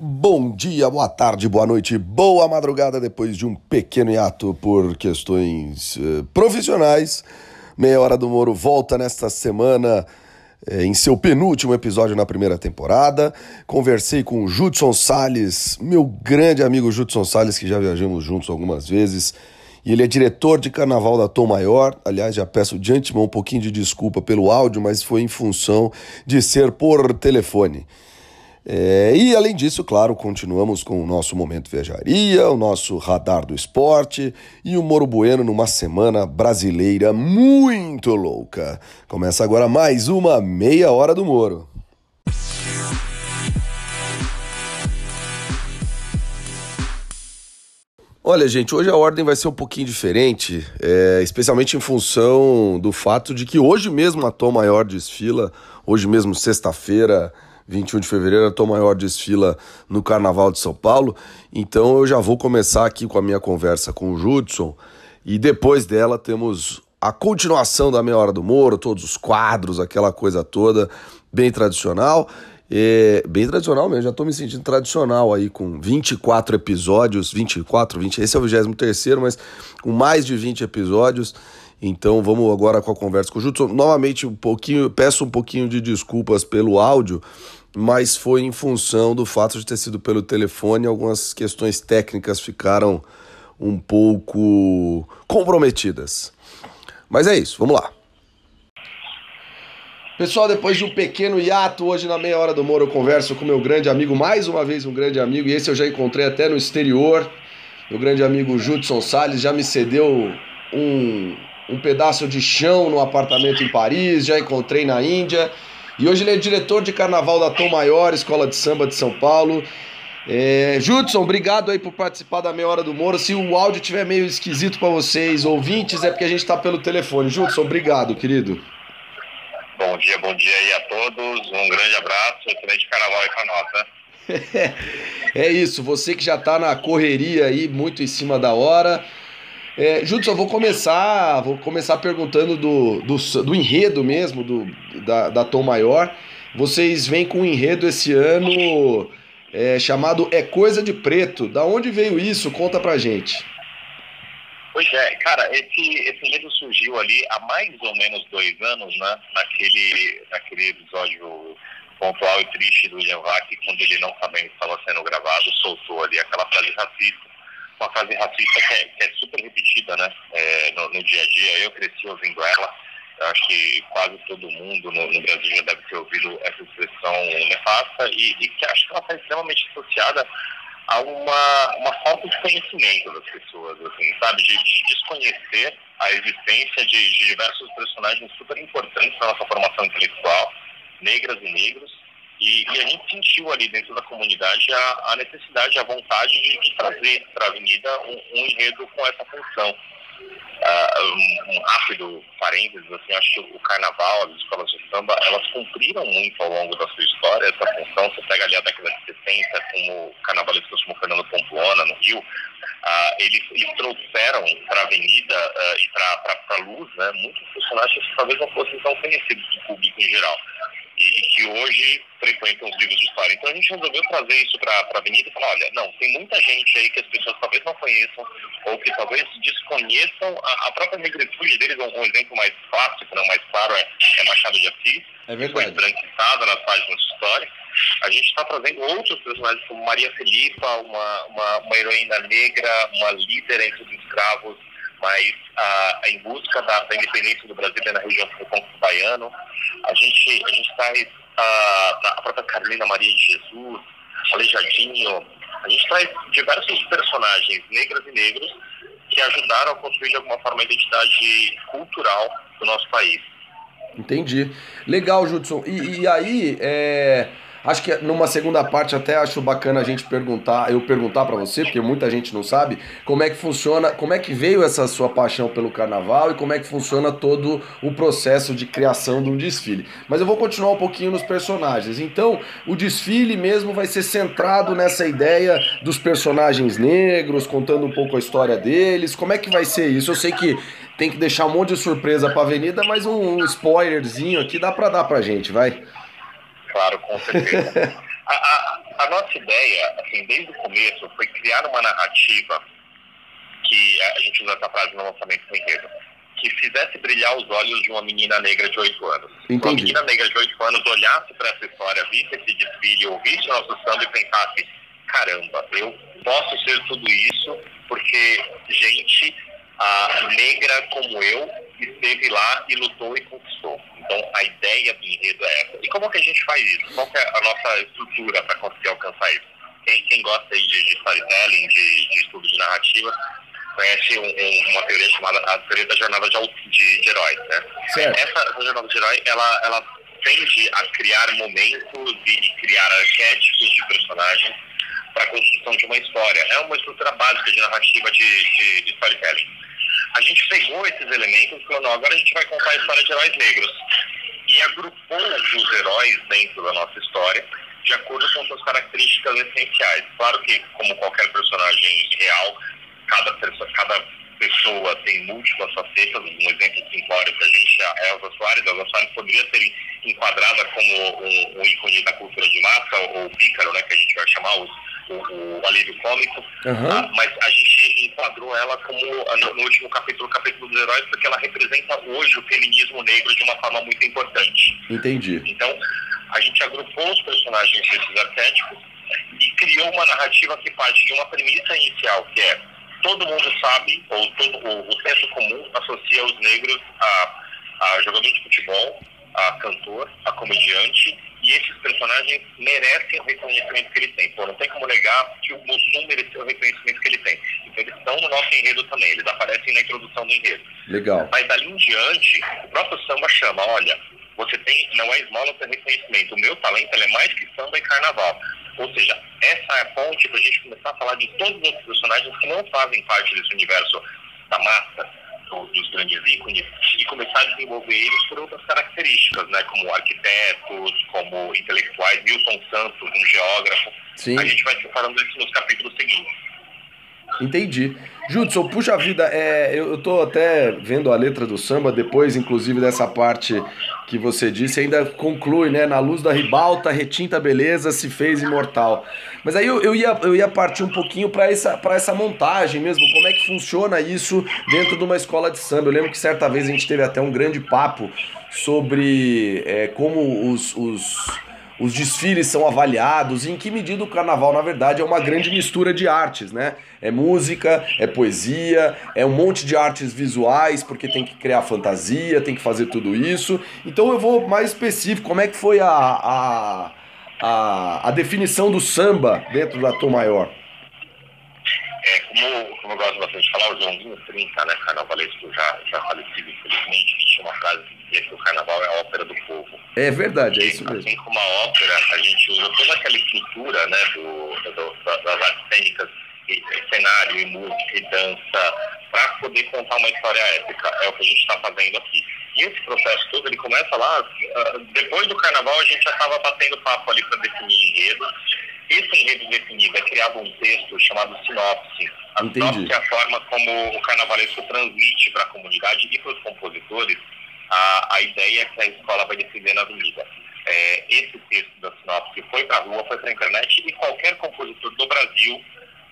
Bom dia, boa tarde, boa noite, boa madrugada depois de um pequeno hiato por questões uh, profissionais. Meia Hora do Moro volta nesta semana uh, em seu penúltimo episódio na primeira temporada. Conversei com o Judson Salles, meu grande amigo Judson Salles, que já viajamos juntos algumas vezes. E ele é diretor de carnaval da Tom Maior. Aliás, já peço de antemão um pouquinho de desculpa pelo áudio, mas foi em função de ser por telefone. É, e além disso, claro, continuamos com o nosso Momento Viajaria, o nosso Radar do Esporte e o Moro Bueno numa semana brasileira muito louca. Começa agora mais uma Meia Hora do Moro. Olha, gente, hoje a ordem vai ser um pouquinho diferente, é, especialmente em função do fato de que hoje mesmo a Tom Maior desfila, hoje mesmo, sexta-feira, 21 de fevereiro, a Tom Maior desfila no Carnaval de São Paulo. Então eu já vou começar aqui com a minha conversa com o Judson e depois dela temos a continuação da Meia Hora do Moro, todos os quadros, aquela coisa toda, bem tradicional. É, bem tradicional mesmo, já estou me sentindo tradicional aí com 24 episódios, 24, 20, esse é o 23 mas com mais de 20 episódios. Então vamos agora com a conversa com o Judson. Novamente, um pouquinho, peço um pouquinho de desculpas pelo áudio, mas foi em função do fato de ter sido pelo telefone, algumas questões técnicas ficaram um pouco comprometidas. Mas é isso, vamos lá. Pessoal, depois de um pequeno hiato, hoje na meia hora do Moro eu converso com meu grande amigo, mais uma vez um grande amigo, e esse eu já encontrei até no exterior. Meu grande amigo Judson Salles já me cedeu um, um pedaço de chão no apartamento em Paris, já encontrei na Índia. E hoje ele é diretor de carnaval da Tom Maior, Escola de Samba de São Paulo. É, Judson, obrigado aí por participar da Meia Hora do Moro. Se o áudio estiver meio esquisito para vocês, ouvintes, é porque a gente está pelo telefone. Judson, obrigado, querido. Bom dia, bom dia aí a todos. Um grande abraço. Excelente carnaval aí pra nós, né? é isso, você que já está na correria aí, muito em cima da hora. É, Judson, vou começar, vou começar perguntando do, do, do enredo mesmo, do, da, da Tom Maior. Vocês vêm com um enredo esse ano é, chamado É Coisa de Preto. Da onde veio isso? Conta pra gente. Pois é, cara, esse, esse enredo surgiu ali há mais ou menos dois anos, né? Naquele, naquele episódio pontual e triste do William Vac, quando ele não sabendo que estava sendo gravado, soltou ali aquela frase racista uma frase racista que é, que é super repetida né, é, no, no, dia a dia. Eu cresci ouvindo ela. Eu acho que quase todo mundo no, no Brasil já deve ter ouvido essa expressão nefasta e, e que acho que ela está extremamente associada a uma, uma falta de conhecimento das pessoas, assim, sabe? De, de desconhecer a existência de, de diversos personagens super importantes na nossa formação intelectual, negras e negros, e, e, a gente sentiu ali dentro da comunidade a, a necessidade, a vontade de, de trazer para a avenida um, um, enredo com essa função. Uh, um, um, rápido parênteses, assim, acho que o carnaval, as escolas de samba, elas cumpriram muito ao longo da sua história essa função. Você pega ali a década de 70, como carnavalistas como Fernando Pamplona, no Rio, uh, eles, eles, trouxeram para a avenida uh, e para a luz né, muitos personagens que talvez não fossem tão conhecidos do público em geral e, que hoje frequentam os livros de história. Então a gente resolveu trazer isso para a Avenida e falar, olha, não, tem muita gente aí que as pessoas talvez não conheçam ou que talvez desconheçam a, a própria negritude deles. Um, um, exemplo mais clássico, não mais claro, é, é Machado de Assis, é que foi branquitado nas páginas de história. A gente está trazendo outros personagens como Maria Felipa, uma, uma, uma heroína negra, uma líder entre os escravos mas ah, em busca da, da, independência do Brasil na região do Recôncavo Baiano. A gente, a gente traz ah, a própria Carolina Maria de Jesus, Aleijadinho, a gente traz diversos personagens negras e negros que ajudaram a construir de alguma forma a identidade cultural do nosso país. Entendi. Legal, Judson. E, e aí, é Acho que numa segunda parte até acho bacana a gente perguntar, eu perguntar para você, porque muita gente não sabe, como é que funciona, como é que veio essa sua paixão pelo carnaval e como é que funciona todo o processo de criação de um desfile. Mas eu vou continuar um pouquinho nos personagens. Então, o desfile mesmo vai ser centrado nessa ideia dos personagens negros, contando um pouco a história deles. Como é que vai ser isso? Eu sei que tem que deixar um monte de surpresa para a avenida, mas um, spoilerzinho aqui dá para dar pra gente, vai. Claro, com certeza. a, a, a nossa ideia, assim, desde o começo, foi criar uma narrativa que a gente usa essa frase no lançamento do enredo, que fizesse brilhar os olhos de uma menina negra de 8 anos. Entendi. Uma menina negra de 8 anos olhasse para essa história, visse esse desfile, ouvisse o nosso samba e pensasse: caramba, eu posso ser tudo isso porque gente ah, negra como eu esteve lá e lutou e conquistou. Então, a ideia do enredo é essa. E como que a gente faz isso? Qual é a nossa estrutura para conseguir alcançar isso? Quem, quem gosta de, de storytelling, de, de estudo de narrativa, conhece um, um, uma teoria chamada a teoria da jornada de, de, de heróis, né? Certo. Essa, essa, jornada de herói, ela, ela tende a criar momentos e criar arquétipos de personagens para a construção de uma história. É uma estrutura básica de narrativa de, de, de storytelling. A gente pegou esses elementos e falou, não, agora a gente vai contar a história de heróis negros. E agrupou os heróis dentro da nossa história de acordo com suas características essenciais. Claro que, como qualquer personagem real, cada pessoa, cada pessoa tem múltiplas facetas. Um exemplo simplório para a gente é Elza Soares. Elza Soares poderia ser enquadrada como um, um, ícone da cultura de massa, ou pícaro, né, que a gente vai chamar o, o, o alívio cômico. Uhum. Ah, mas a gente enquadrou ela como, no, no último capítulo, o capítulo dos heróis, porque ela representa hoje o feminismo negro de uma forma muito importante. Entendi. Então, a gente agrupou os personagens desses arquétipos e criou uma narrativa que parte de uma premissa inicial, que é todo mundo sabe, ou todo, o, o senso comum associa os negros a, a jogador de futebol, a cantor, a comediante, e esses personagens merecem o reconhecimento que ele tem. Pô, não tem como negar que o Mussum mereceu o reconhecimento que ele tem. Então eles estão no nosso enredo também, eles aparecem na introdução do enredo. Legal. Mas dali em diante, o próprio samba chama, olha, você tem, não é esmola ter reconhecimento, o meu talento é mais que samba e carnaval. Ou seja, essa é a ponte para a gente começar a falar de todos os outros personagens que não fazem parte desse universo da massa, dos grandes ícones, e começar a desenvolver eles por outras características, né? como arquitetos, como intelectuais, Milton Santos, um geógrafo. Sim. A gente vai separando isso nos capítulos seguintes. Entendi. Judson, puxa vida, é, eu, eu tô até vendo a letra do samba, depois, inclusive, dessa parte que você disse, ainda conclui, né? Na luz da ribalta, retinta beleza, se fez imortal. Mas aí eu, eu, ia, eu ia partir um pouquinho para essa, essa montagem mesmo, como é que funciona isso dentro de uma escola de samba. Eu lembro que certa vez a gente teve até um grande papo sobre é, como os, os os desfiles são avaliados, em que medida o carnaval, na verdade, é uma grande mistura de artes, né? É música, é poesia, é um monte de artes visuais, porque tem que criar fantasia, tem que fazer tudo isso. Então eu vou mais específico, como é que foi a, a, a, a definição do samba dentro da Tom Maior? É, como, como eu gosto bastante de falar, o Joãozinho 30, né, carnavalesco já, já falecido, infelizmente, tinha uma frase que que o carnaval é a ópera do povo. É verdade, é isso mesmo. Assim como a ópera, a gente usa toda aquela estrutura né, do, do, da- das artes cênicas, e, cenário, e música, e dança, para poder contar uma história épica. É o que a gente está fazendo aqui. E esse processo todo, ele começa lá, ah, depois do carnaval, a gente já estava batendo papo ali para definir enredo. Esse enredo definido é criado um texto chamado sinopse. A Entendi. sinopse é a forma como o carnavalesco transmite para a comunidade e para os compositores a, a ideia que a escola vai defender na avenida. É, esse texto da sinopse foi para a rua, foi para a internet e qualquer compositor do Brasil,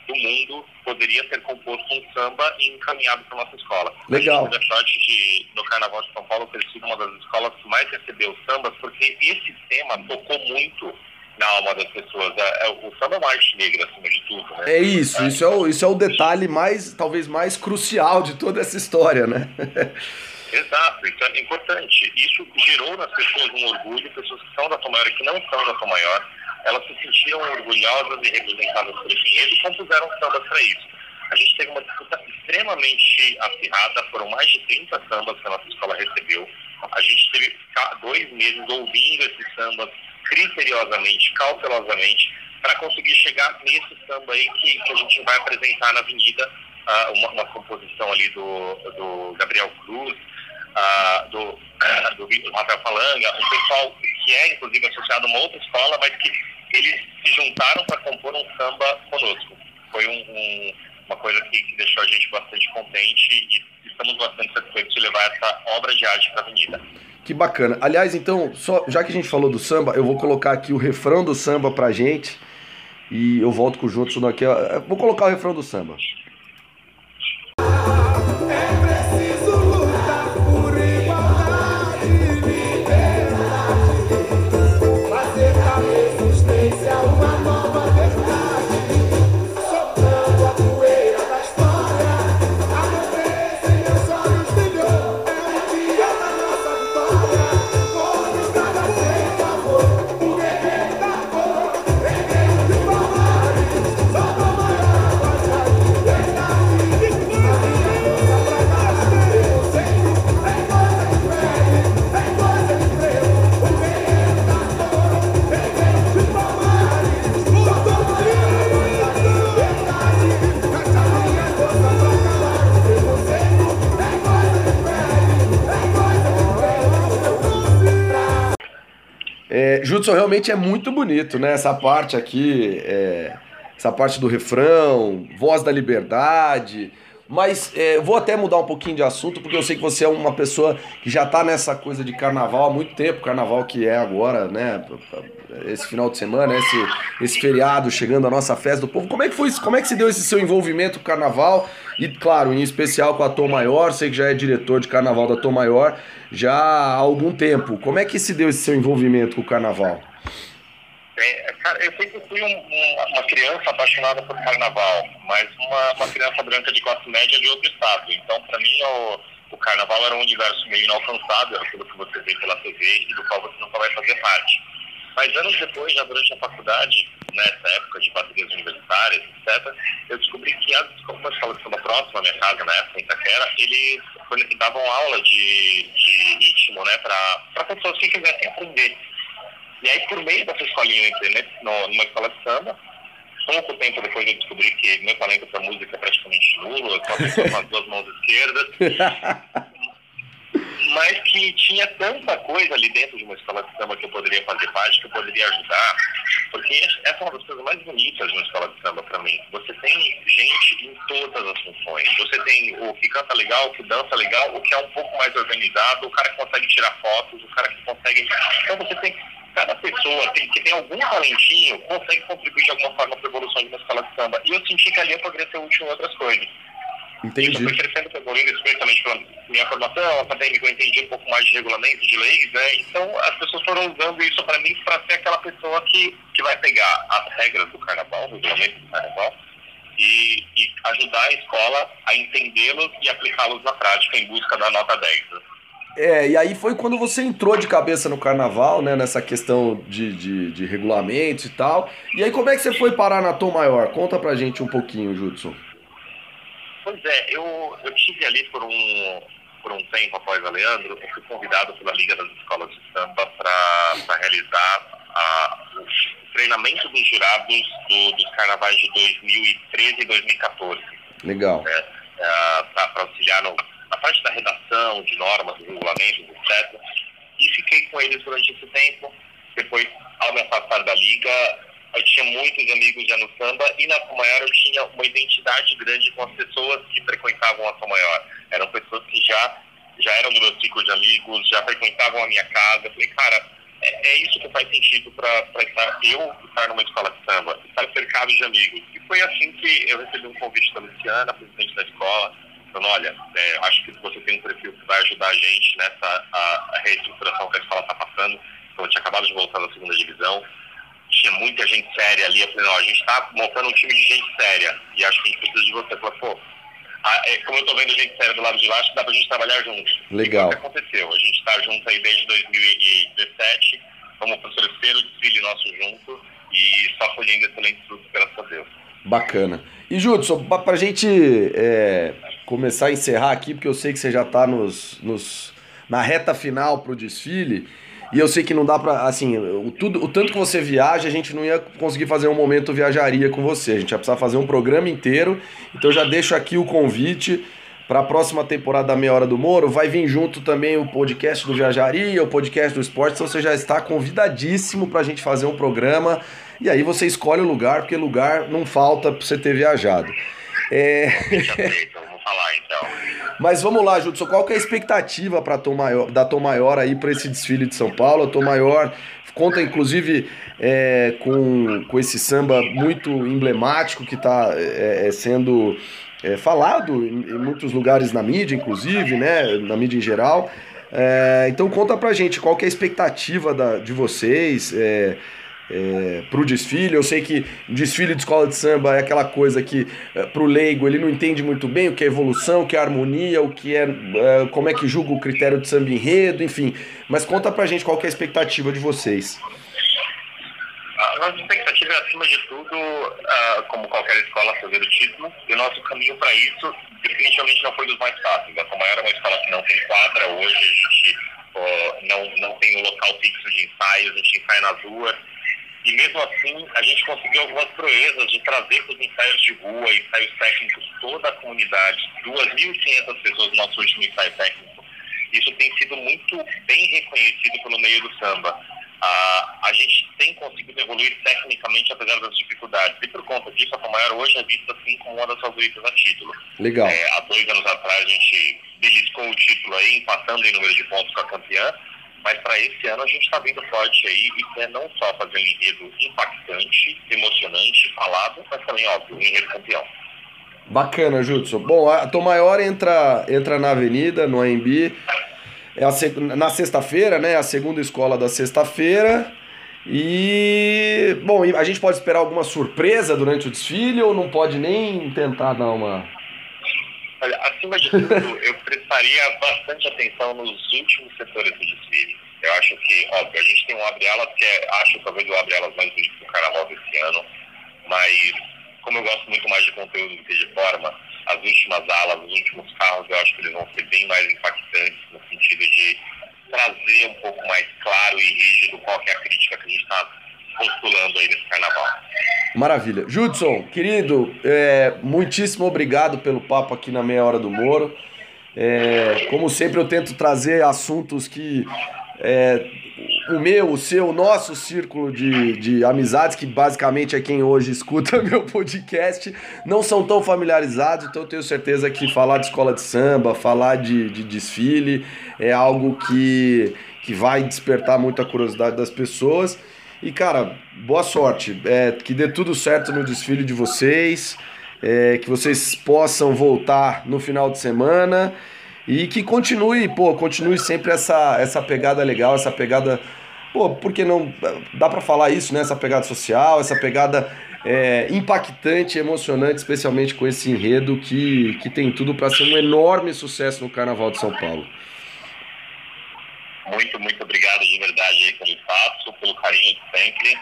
do mundo, poderia ter composto um samba e encaminhado para nossa escola. Legal. A gente sorte de, no Carnaval de São Paulo, ter sido uma das escolas que mais recebeu sambas, porque esse tema tocou muito na alma das pessoas. É, é, o samba é uma arte negra, acima de tudo. Né? É isso, isso é, o, isso é o detalhe mais, talvez mais crucial de toda essa história, né? Exato, isso é importante. Isso gerou nas pessoas um orgulho, pessoas que são da Tom Maior e que não são da Tom Maior, elas se sentiram orgulhosas e representadas por esse enredo e compuseram sambas para isso. A gente teve uma disputa extremamente acirrada, foram mais de 30 sambas que a nossa escola recebeu. A gente teve dois meses ouvindo esses sambas criteriosamente, cautelosamente, para conseguir chegar nesse samba aí que, que a gente vai apresentar na Avenida, ah, uma, uma composição ali do, do Gabriel Cruz, ah, do, do Vitor Rafael Falanga, um pessoal que é inclusive associado a uma outra escola, mas que eles se juntaram para compor um samba conosco. Foi um, um, uma coisa que, que deixou a gente bastante contente e estamos bastante satisfeitos de levar essa obra de arte para a Avenida. Que bacana. Aliás, então, só já que a gente falou do samba, eu vou colocar aqui o refrão do samba pra gente, e eu volto com o Judson daqui. Vou colocar o refrão do samba. Judson realmente é muito bonito, né? Essa parte aqui, é, essa parte do refrão, voz da liberdade. Mas é, vou até mudar um pouquinho de assunto, porque eu sei que você é uma pessoa que já está nessa coisa de carnaval há muito tempo, carnaval que é agora, né? Esse final de semana, esse, esse feriado chegando a nossa festa do povo. Como é que foi isso? Como é que se deu esse seu envolvimento com o carnaval? E, claro, em especial com a Tom Maior, sei que já é diretor de carnaval da Tom Maior já há algum tempo. Como é que se deu esse seu envolvimento com o carnaval? É, cara, eu sempre fui um, um, uma criança apaixonada por carnaval, mas uma, uma, criança branca de classe média de outro estado. Então, para mim, o, o, carnaval era um universo meio inalcançável, aquilo que você vê pela TV e do qual você nunca vai fazer parte. Mas anos depois, já durante a faculdade, nessa época de baterias universitárias, etc., eu descobri que as uma escola de samba próxima à minha casa, na época, em Itaquera, eles davam aula de, de ritmo, né, para pessoas que quisessem aprender. E aí, por meio dessa escolinha, eu entrei né, numa escola de samba. Pouco tempo depois eu descobri que meu talento para música é praticamente nulo, eu só com as duas mãos esquerdas. mas que tinha tanta coisa ali dentro de uma escola de samba que eu poderia fazer parte, que eu poderia ajudar, porque essa é uma das coisas mais bonitas de uma escola de samba para mim. Você tem gente em todas as funções. Você tem o que canta legal, o que dança legal, o que é um pouco mais organizado, o cara que consegue tirar fotos, o cara que consegue. Então você tem cada pessoa tem, que tem algum talentinho consegue contribuir de alguma forma para a evolução de uma escola de samba. E eu senti que ali eu poderia ser útil em outras coisas. Entendi. Eu fui crescendo evoluindo, especialmente pela minha formação acadêmica, eu entendi um pouco mais de regulamento, de leis, né? Então as pessoas foram usando isso para mim para ser aquela pessoa que, que vai pegar as regras do carnaval, o regulamento do carnaval, e, e ajudar a escola a entendê-los e aplicá-los na prática em busca da nota 10. É, e aí foi quando você entrou de cabeça no carnaval, né? Nessa questão de, de, de regulamentos e tal. E aí como é que você foi parar na Tom Maior? Conta pra gente um pouquinho, Judson. Pois é, eu, eu tive ali por um, por um tempo após a Leandro, eu fui convidado pela Liga das Escolas de Samba para realizar a, o treinamento dos jurados do, dos carnavais de 2013 e 2014. Legal. Né, é, para auxiliar no, na parte da redação, de normas, regulamentos, etc. E fiquei com eles durante esse tempo. Depois, ao me afastar da Liga, eu tinha muitos amigos já no samba e na Tom Maior eu tinha uma identidade grande com as pessoas que frequentavam a Tom Maior. Eram pessoas que já, já eram do meu ciclo de amigos, já frequentavam a minha casa. Eu falei, cara, é, é isso que faz sentido para eu estar numa escola de samba, estar cercado de amigos. E foi assim que eu recebi um convite da Luciana, presidente da escola, falando, olha, é, acho que você tem um perfil que vai ajudar a gente nessa a, a reestruturação que a escola está passando. Então, eu tinha acabado de voltar da segunda divisão tinha muita gente séria ali. Eu falei, não, a gente está montando um time de gente séria e acho que a gente precisa de você. Eu falei, pô, é, como eu estou vendo gente séria do lado de lá, acho que dá para a gente trabalhar juntos. Legal. E o que aconteceu? A gente está junto aí desde 2017, como o terceiro desfile nosso junto e só colhendo excelentes frutos, graças a Deus. Bacana. E Judson, para a gente é, começar a encerrar aqui, porque eu sei que você já está nos, nos, na reta final para o desfile, e eu sei que não dá pra. Assim, o, tudo, o tanto que você viaja, a gente não ia conseguir fazer um momento viajaria com você. A gente ia precisar fazer um programa inteiro. Então já deixo aqui o convite para a próxima temporada da Meia Hora do Moro. Vai vir junto também o podcast do Viajaria, o podcast do esporte. Então você já está convidadíssimo para a gente fazer um programa. E aí você escolhe o lugar, porque lugar não falta para você ter viajado. É... Falar então. Mas vamos lá, Judson, qual que é a expectativa para Tom Maior, da Tom Maior aí para esse desfile de São Paulo? A Tom Maior conta inclusive é, com, com esse samba muito emblemático que está é, é, sendo é, falado em, em, muitos lugares na mídia, inclusive, né, na mídia em geral. É, então conta pra gente qual que é a expectativa da, de vocês é, para o desfile. Eu sei que desfile de escola de samba é aquela coisa que é, para o leigo ele não entende muito bem o que é evolução, o que é harmonia, o que é, é como é que julga o critério de samba enredo, enfim. Mas conta pra gente qual que é a expectativa de vocês. A nossa expectativa é, acima de tudo, uh, como qualquer escola, fazer o título. E o nosso caminho para isso, definitivamente, não foi dos mais fáceis. A Tomaior é uma escola que não tem quadra. Hoje a gente uh, não, não tem um local fixo de ensaios, a gente ensaia nas ruas. E mesmo assim, a gente conseguiu algumas proezas de trazer para os ensaios de rua, ensaios técnicos, toda a comunidade, 2.500 pessoas no nosso último ensaio técnico. Isso tem sido muito bem reconhecido pelo meio do samba. Ah, a gente tem conseguido evoluir tecnicamente apesar das dificuldades. E por conta disso, a Tomaior hoje é vista assim como uma das favoritas a título. Legal. É, há dois anos atrás a gente beliscou o título aí, empatando em número de pontos com a campeã. Mas para esse ano a gente está vindo forte aí e quer não só fazer um enredo impactante, emocionante, falado, mas também, óbvio, um enredo campeão. Bacana, Judson. Bom, a Tom Maior entra, entra na Avenida, no AMB, é a, na sexta-feira, né? A segunda escola da sexta-feira. E, bom, a gente pode esperar alguma surpresa durante o desfile ou não pode nem tentar dar uma Olha, acima de tudo, eu prestaria bastante atenção nos últimos setores do desfile. Eu acho que, óbvio, a gente tem um abre-alas que é, acho talvez o abre-alas mais bonito do carnaval desse ano, mas como eu gosto muito mais de conteúdo do que de forma, as últimas alas, os últimos carros, eu acho que eles vão ser bem mais impactantes no sentido de trazer um pouco mais claro e rígido qual é a crítica que a gente está postulando aí nesse carnaval. Maravilha. Judson, querido, é, muitíssimo obrigado pelo papo aqui na Meia Hora do Moro. É, como sempre, eu tento trazer assuntos que é, o meu, o seu, o nosso círculo de, de amizades, que basicamente é quem hoje escuta meu podcast, não são tão familiarizados, então eu tenho certeza que falar de escola de samba, falar de, de desfile, é algo que, que vai despertar muita curiosidade das pessoas. E, cara, boa sorte. É, que dê tudo certo no desfile de vocês. É, que vocês possam voltar no final de semana. E que continue, pô, continue sempre essa, essa pegada legal, essa pegada. Pô, porque não. Dá para falar isso, né? Essa pegada social, essa pegada é, impactante, emocionante, especialmente com esse enredo que, que tem tudo para ser um enorme sucesso no Carnaval de São Paulo. Muito, muito obrigado de verdade aí pelo espaço, pelo carinho de sempre.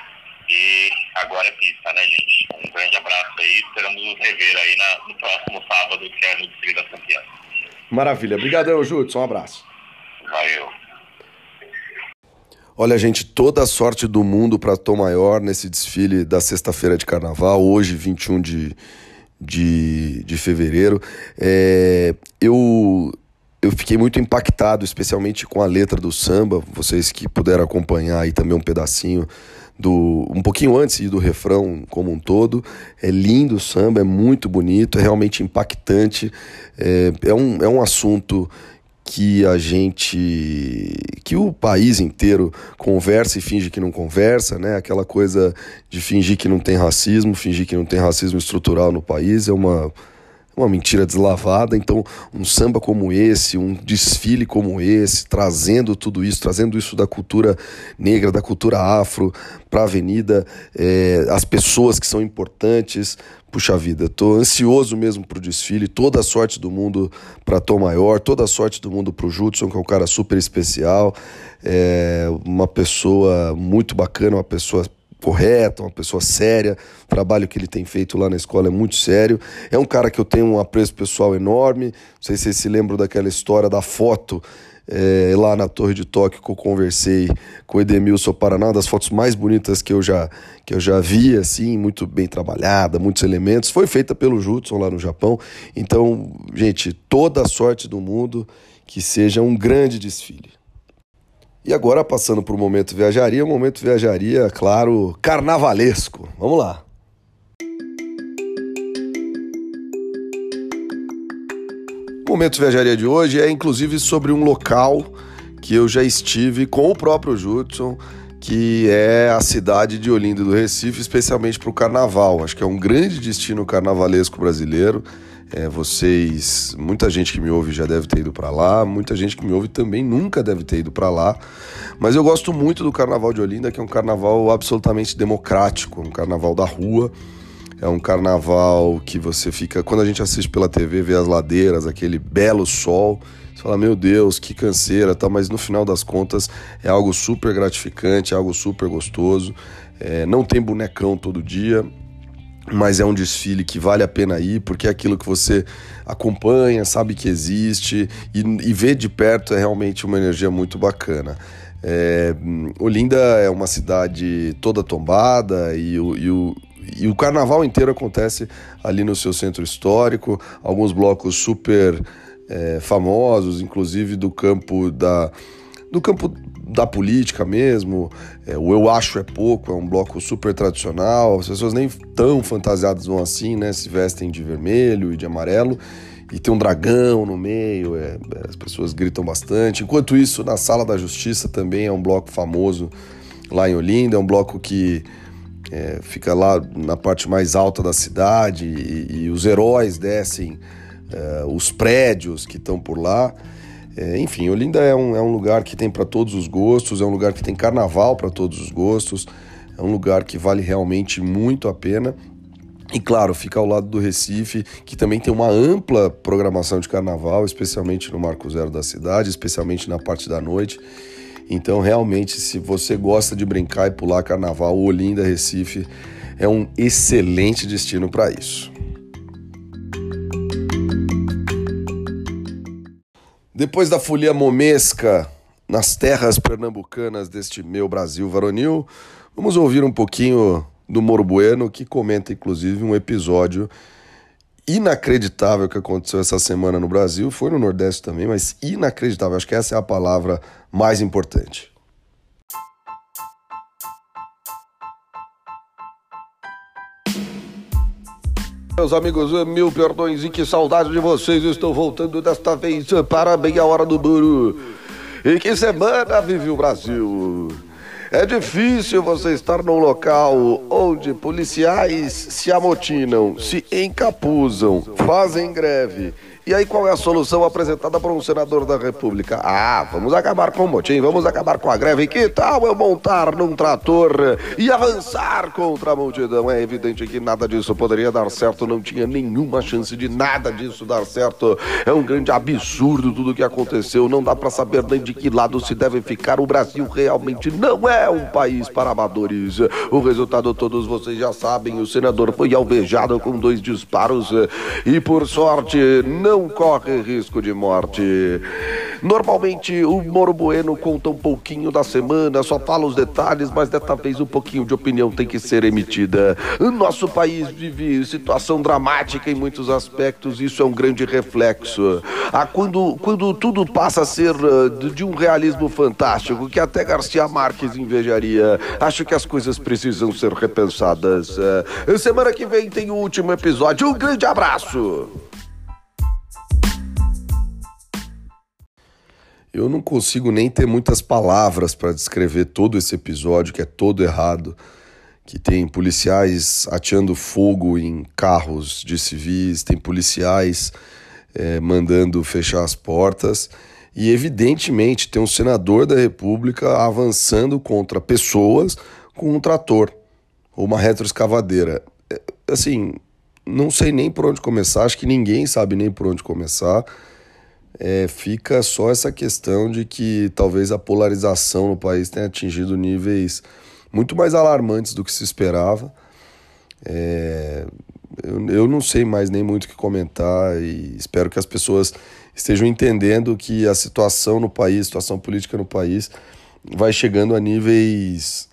E agora é pista, né, gente? Um grande abraço aí. Esperamos nos rever aí na, no próximo sábado, que é no desfile da campeã. Maravilha. Obrigadão, Judson. Um abraço. Valeu. Olha, gente, toda a sorte do mundo para Tom Maior nesse desfile da sexta-feira de carnaval, hoje, 21 de, de, de fevereiro. É, eu eu fiquei muito impactado, especialmente com a letra do samba. Vocês que puderam acompanhar aí também um pedacinho do um pouquinho antes do refrão como um todo. É lindo o samba, é muito bonito, é realmente impactante. É, é, um, é um assunto que a gente que o país inteiro conversa e finge que não conversa, né? Aquela coisa de fingir que não tem racismo, fingir que não tem racismo estrutural no país é uma uma mentira deslavada. Então, um samba como esse, um desfile como esse, trazendo tudo isso, trazendo isso da cultura negra, da cultura afro para a avenida, é, as pessoas que são importantes. Puxa vida, tô ansioso mesmo pro desfile, toda a sorte do mundo para Tom Maior, toda a sorte do mundo pro Judson, que é um cara super especial, é uma pessoa muito bacana, uma pessoa correta, uma pessoa séria. O trabalho que ele tem feito lá na escola é muito sério. É um cara que eu tenho um apreço pessoal enorme. Não sei se vocês se lembram daquela história da foto é, lá na Torre de Tóquio que eu conversei com o Edemilson Paraná, das fotos mais bonitas que eu já que eu já vi, assim, muito bem trabalhada, muitos elementos. Foi feita pelo Judson lá no Japão. Então, gente, toda a sorte do mundo, que seja um grande desfile. E agora, passando para o momento viajaria, o momento viajaria, claro, carnavalesco. Vamos lá. O momento viajaria de hoje é inclusive sobre um local que eu já estive com o próprio Judson, que é a cidade de Olinda do Recife, especialmente para o carnaval. Acho que é um grande destino carnavalesco brasileiro. É, vocês, muita gente que me ouve já deve ter ido para lá, muita gente que me ouve também nunca deve ter ido para lá. Mas eu gosto muito do Carnaval de Olinda, que é um carnaval absolutamente democrático, um carnaval da rua. É um carnaval que você fica, quando a gente assiste pela TV, vê as ladeiras, aquele belo sol, você fala, meu Deus, que canseira, tá? mas no final das contas é algo super gratificante, é algo super gostoso. É, não tem bonecão todo dia, mas é um desfile que vale a pena ir, porque é aquilo que você acompanha, sabe que existe e, e vê de perto é realmente uma energia muito bacana. É, Olinda é uma cidade toda tombada e o, e o e o carnaval inteiro acontece ali no seu centro histórico, alguns blocos super é, famosos, inclusive do campo da do campo da política mesmo. É, o Eu Acho é Pouco é um bloco super tradicional. As pessoas nem tão fantasiadas vão assim, né? Se vestem de vermelho e de amarelo. E tem um dragão no meio, é, as pessoas gritam bastante. Enquanto isso, na Sala da Justiça também é um bloco famoso lá em Olinda. É um bloco que é, fica lá na parte mais alta da cidade e, e os heróis descem é, os prédios que estão por lá. É, enfim, Olinda é um, é um lugar que tem para todos os gostos, é um lugar que tem carnaval para todos os gostos, é um lugar que vale realmente muito a pena. E claro, fica ao lado do Recife, que também tem uma ampla programação de carnaval, especialmente no Marco Zero da cidade, especialmente na parte da noite. Então, realmente, se você gosta de brincar e pular carnaval, Olinda, Recife é um excelente destino para isso. Depois da folia momesca nas terras pernambucanas deste meu Brasil varonil, vamos ouvir um pouquinho do Moro Bueno, que comenta inclusive um episódio inacreditável que aconteceu essa semana no Brasil, foi no Nordeste também, mas inacreditável, acho que essa é a palavra mais importante. Meus amigos, mil perdões e que saudade de vocês. Estou voltando desta vez para bem hora do buru. E que semana vive o Brasil? É difícil você estar num local onde policiais se amotinam, se encapuzam, fazem greve e aí qual é a solução apresentada por um senador da República? Ah, vamos acabar com o motim, vamos acabar com a greve. Que tal eu montar num trator e avançar contra a multidão? É evidente que nada disso poderia dar certo, não tinha nenhuma chance de nada disso dar certo. É um grande absurdo tudo o que aconteceu, não dá para saber nem de que lado se deve ficar. O Brasil realmente não é um país para amadores. O resultado todos vocês já sabem, o senador foi alvejado com dois disparos e por sorte não não corre risco de morte. Normalmente o Moro Bueno conta um pouquinho da semana, só fala os detalhes, mas desta vez um pouquinho de opinião tem que ser emitida. Nosso país vive situação dramática em muitos aspectos, isso é um grande reflexo. Ah, quando, quando tudo passa a ser uh, de um realismo fantástico, que até Garcia Marques invejaria, acho que as coisas precisam ser repensadas. Uh, semana que vem tem o último episódio. Um grande abraço! Eu não consigo nem ter muitas palavras para descrever todo esse episódio, que é todo errado, que tem policiais ateando fogo em carros de civis, tem policiais é, mandando fechar as portas, e evidentemente tem um senador da República avançando contra pessoas com um trator ou uma retroescavadeira. É, assim, não sei nem por onde começar, acho que ninguém sabe nem por onde começar é, fica só essa questão de que talvez a polarização no país tenha atingido níveis muito mais alarmantes do que se esperava. É, eu, eu não sei mais nem muito o que comentar e espero que as pessoas estejam entendendo que a situação no país, a situação política no país, vai chegando a níveis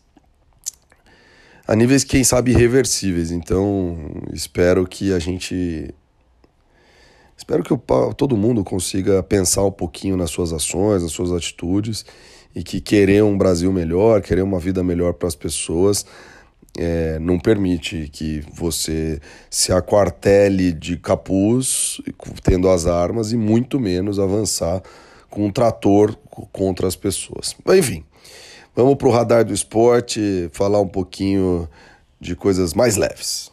a níveis quem sabe irreversíveis. Então, espero que a gente Espero que todo mundo consiga pensar um pouquinho nas suas ações, nas suas atitudes e que querer um Brasil melhor, querer uma vida melhor para as pessoas, é, não permite que você se aquartele de capuz, tendo as armas, e muito menos avançar com um trator contra as pessoas. Enfim, Vamos para o radar do esporte, falar um pouquinho de coisas mais leves.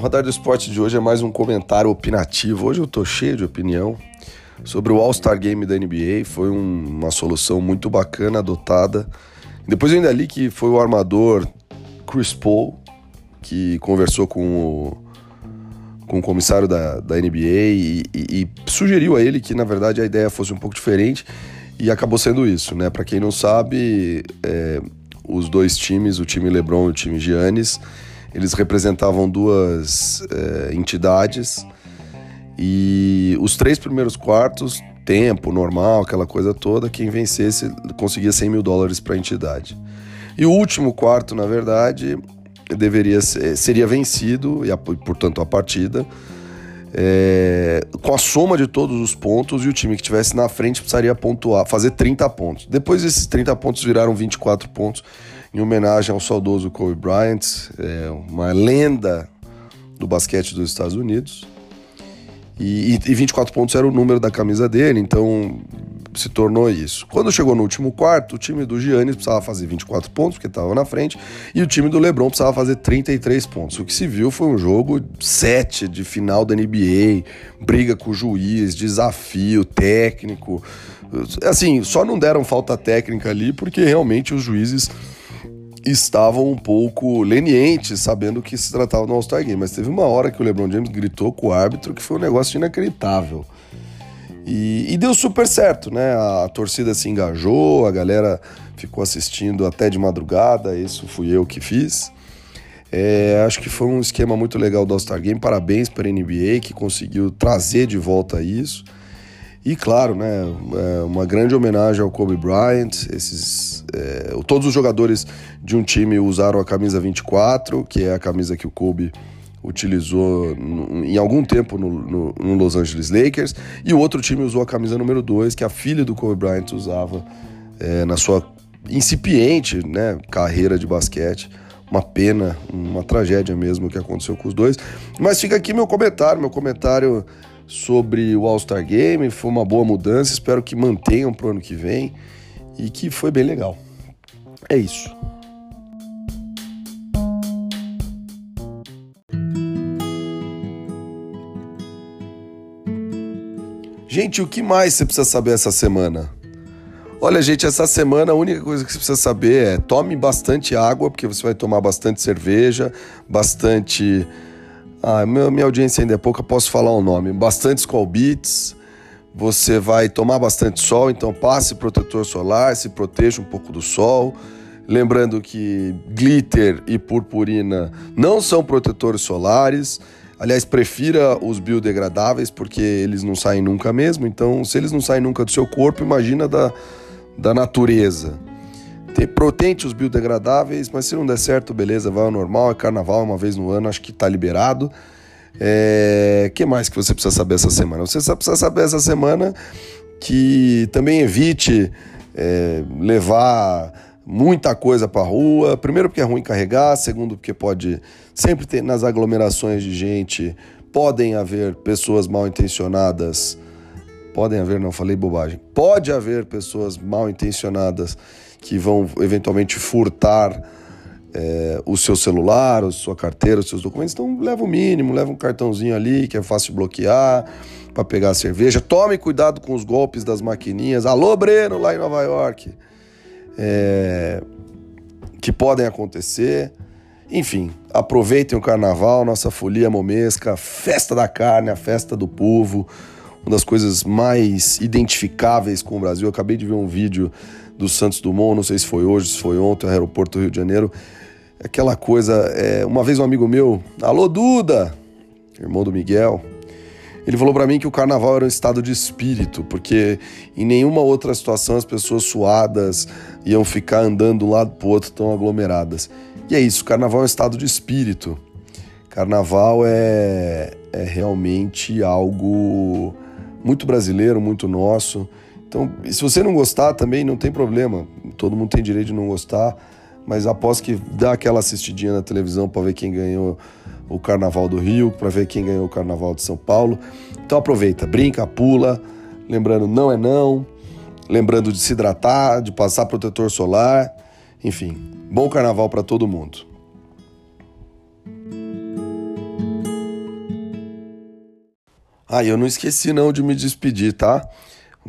O radar do esporte de hoje é mais um comentário opinativo. Hoje eu tô cheio de opinião sobre o All-Star Game da NBA. Foi um, uma solução muito bacana adotada. Depois eu ainda li que foi o armador Chris Paul que conversou com o com o comissário da, da NBA e, e, e, sugeriu a ele que, na verdade, a ideia fosse um pouco diferente e acabou sendo isso, né? Para quem não sabe, é, os dois times, o time LeBron e o time Giannis, eles representavam duas é, entidades e os três primeiros quartos, tempo normal, aquela coisa toda, quem vencesse conseguia 100 mil dólares para a entidade. E o último quarto, na verdade, deveria ser, seria vencido, e portanto a partida, é, com a soma de todos os pontos e o time que estivesse na frente precisaria pontuar, fazer 30 pontos. Depois esses 30 pontos viraram 24 pontos em homenagem ao saudoso Kobe Bryant, é, uma lenda do basquete dos Estados Unidos. E, e 24 pontos era o número da camisa dele, então se tornou isso. Quando chegou no último quarto, o time do Giannis precisava fazer 24 pontos, porque estava na frente, e o time do LeBron precisava fazer 33 pontos. O que se viu foi um jogo 7 de final da NBA, briga com o juiz, desafio técnico. Assim, só não deram falta técnica ali porque realmente os juízes estavam um pouco lenientes, sabendo que se tratava do All-Star Game. Mas teve uma hora que o LeBron James gritou com o árbitro que foi um negócio inacreditável. E, e, deu super certo, né? A, torcida se engajou, a galera ficou assistindo até de madrugada, isso fui eu que fiz. É, acho que foi um esquema muito legal do All-Star Game. Parabéns para a NBA que conseguiu trazer de volta isso. E claro, né, é uma grande homenagem ao Kobe Bryant. Esses, é, todos os jogadores de um time usaram a camisa 24, que é a camisa que o Kobe utilizou em algum tempo no, no, no, Los Angeles Lakers, e o outro time usou a camisa número 2, que a filha do Kobe Bryant usava é, na sua incipiente né, carreira de basquete. Uma pena, uma tragédia mesmo o que aconteceu com os dois. Mas fica aqui meu comentário, meu comentário sobre o All-Star Game. Foi uma boa mudança, espero que mantenham pro ano que vem e que foi bem legal. É isso. Gente, o que mais você precisa saber essa semana? Olha, gente, essa semana a única coisa que você precisa saber é tome bastante água, porque você vai tomar bastante cerveja, bastante. Ah, minha audiência ainda é pouca, posso falar o um nome. Bastante Skull Beats. Você vai tomar bastante sol, então passe protetor solar, se proteja um pouco do sol. Lembrando que glitter e purpurina não são protetores solares. Aliás, prefira os biodegradáveis porque eles não saem nunca mesmo. Então, se eles não saem nunca do seu corpo, imagina da, da natureza. Protente os biodegradáveis, mas se não der certo, beleza, vai ao normal, é carnaval uma vez no ano, acho que tá liberado. É, que mais que você precisa saber essa semana? Você precisa saber essa semana que também evite é, levar muita coisa para rua. Primeiro porque é ruim carregar, segundo porque pode sempre ter nas aglomerações de gente podem haver pessoas mal intencionadas. Podem haver, não falei bobagem. Pode haver pessoas mal intencionadas que vão eventualmente furtar é, o seu celular, a sua carteira, os seus documentos. Então leva o mínimo, leva um cartãozinho ali que é fácil bloquear para pegar a cerveja. Tome cuidado com os golpes das maquininhas. Alô, Breno, lá em Nova York é, que podem acontecer. Enfim, aproveitem o carnaval, nossa folia momesca, festa da carne, a festa do povo, uma das coisas mais identificáveis com o Brasil. Eu acabei de ver um vídeo do Santos Dumont, não sei se foi hoje, se foi ontem, aeroporto do Rio de Janeiro. Aquela coisa, é, uma vez um amigo meu, alô Duda, irmão do Miguel, ele falou para mim que o carnaval era um estado de espírito, porque em nenhuma outra situação as pessoas suadas iam ficar andando de um lado pro outro tão aglomeradas. E é isso, carnaval é um estado de espírito. Carnaval é, é realmente algo muito brasileiro, muito nosso. Então, se você não gostar também, não tem problema. Todo mundo tem direito de não gostar, mas após que dá aquela assistidinha na televisão para ver quem ganhou o Carnaval do Rio, para ver quem ganhou o Carnaval de São Paulo. Então aproveita, brinca, pula, lembrando não é não, lembrando de se hidratar, de passar protetor solar, enfim, bom carnaval para todo mundo. Ah, eu não esqueci não de me despedir, tá?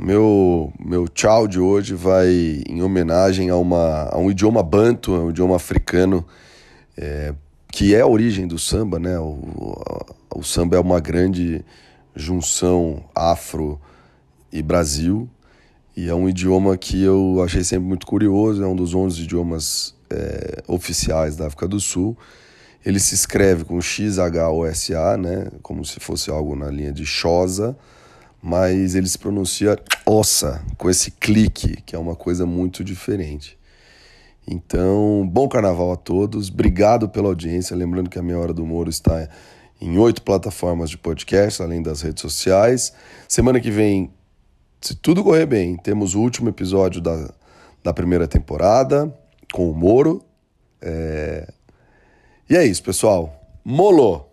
Meu, meu tchau de hoje vai em homenagem a, uma, a um idioma banto, um idioma africano, é, que é a origem do samba, né? O, o, o samba é uma grande junção afro e Brasil, e é um idioma que eu achei sempre muito curioso, é um dos 11 idiomas é, oficiais da África do Sul. Ele se escreve com X-H-O-S-A, né? Como se fosse algo na linha de Xhosa, mas ele se pronuncia Ossa, com esse clique, que é uma coisa muito diferente. Então, bom carnaval a todos, obrigado pela audiência. Lembrando que a Meia Hora do Moro está em oito plataformas de podcast, além das redes sociais. Semana que vem, se tudo correr bem, temos o último episódio da, da primeira temporada com o Moro. É... E é isso, pessoal. Molô!